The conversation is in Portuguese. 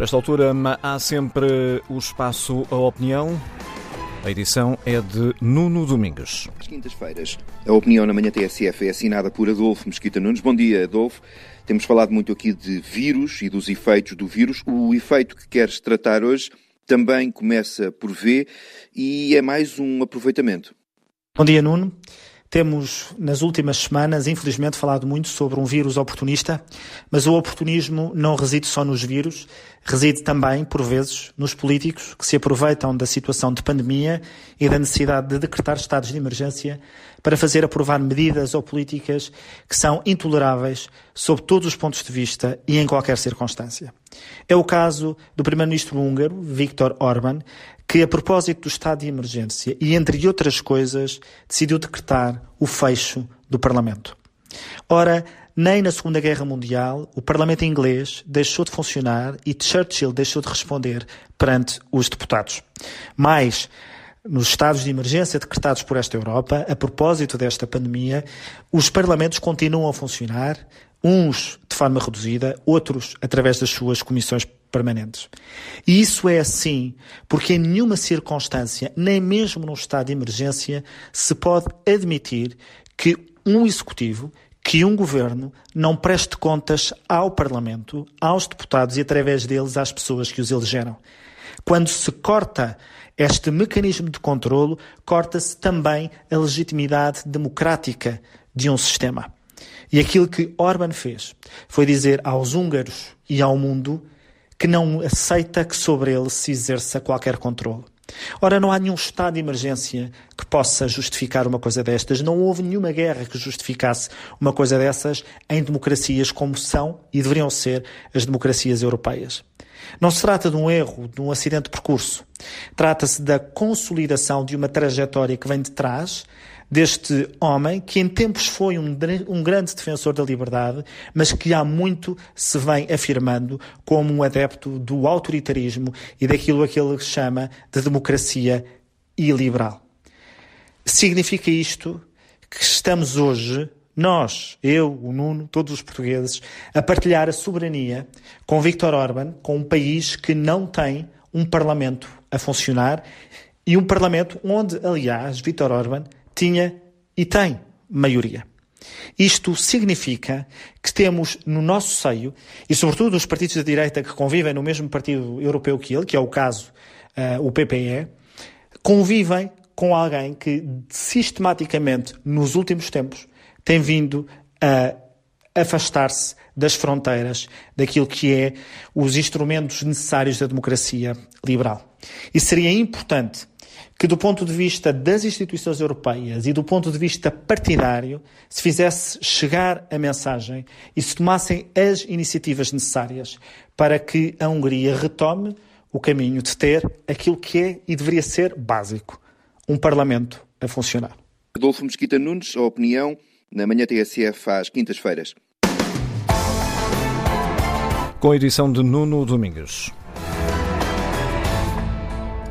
Por esta altura há sempre o espaço à opinião. A edição é de Nuno Domingos. Às quintas-feiras, a opinião na manhã TSF é assinada por Adolfo Mesquita Nunes. Bom dia, Adolfo. Temos falado muito aqui de vírus e dos efeitos do vírus. O efeito que queres tratar hoje também começa por V e é mais um aproveitamento. Bom dia, Nuno. Temos, nas últimas semanas, infelizmente, falado muito sobre um vírus oportunista, mas o oportunismo não reside só nos vírus, reside também, por vezes, nos políticos que se aproveitam da situação de pandemia e da necessidade de decretar estados de emergência para fazer aprovar medidas ou políticas que são intoleráveis sob todos os pontos de vista e em qualquer circunstância. É o caso do primeiro-ministro húngaro, Viktor Orban, que, a propósito do estado de emergência e, entre outras coisas, decidiu decretar o fecho do Parlamento. Ora, nem na Segunda Guerra Mundial o Parlamento inglês deixou de funcionar e Churchill deixou de responder perante os deputados. Mais, nos estados de emergência decretados por esta Europa, a propósito desta pandemia, os parlamentos continuam a funcionar, uns de forma reduzida, outros através das suas comissões permanentes. E isso é assim porque em nenhuma circunstância, nem mesmo num estado de emergência, se pode admitir que um executivo, que um governo não preste contas ao Parlamento, aos deputados e através deles às pessoas que os elegeram. Quando se corta este mecanismo de controlo, corta-se também a legitimidade democrática de um sistema. E aquilo que Orban fez foi dizer aos húngaros e ao mundo que não aceita que sobre ele se exerça qualquer controle. Ora, não há nenhum estado de emergência que possa justificar uma coisa destas. Não houve nenhuma guerra que justificasse uma coisa dessas em democracias como são e deveriam ser as democracias europeias. Não se trata de um erro, de um acidente de percurso. Trata-se da consolidação de uma trajetória que vem de trás deste homem que em tempos foi um, um, grande defensor da liberdade, mas que há muito se vem afirmando como um adepto do autoritarismo e daquilo que ele chama de democracia iliberal. Significa isto que estamos hoje, nós, eu, o Nuno, todos os portugueses, a partilhar a soberania com Viktor Orban, com um país que não tem um parlamento a funcionar e um parlamento onde, aliás, Viktor Orban tinha e tem maioria. Isto significa que temos no nosso seio, e sobretudo os partidos da direita que convivem no mesmo partido europeu que ele, que é o caso, uh, o PPE, convivem com alguém que sistematicamente, nos últimos tempos, tem vindo a afastar-se das fronteiras daquilo que é os instrumentos necessários da democracia liberal. E seria importante que, do ponto de vista das instituições europeias e do ponto de vista partidário, se fizesse chegar a mensagem e se tomassem as iniciativas necessárias para que a Hungria retome o caminho de ter aquilo que é e deveria ser básico: um Parlamento a funcionar. Adolfo Mesquita Nunes, a opinião na manhã TSF às quintas-feiras. Com a edição de Nuno Domingos.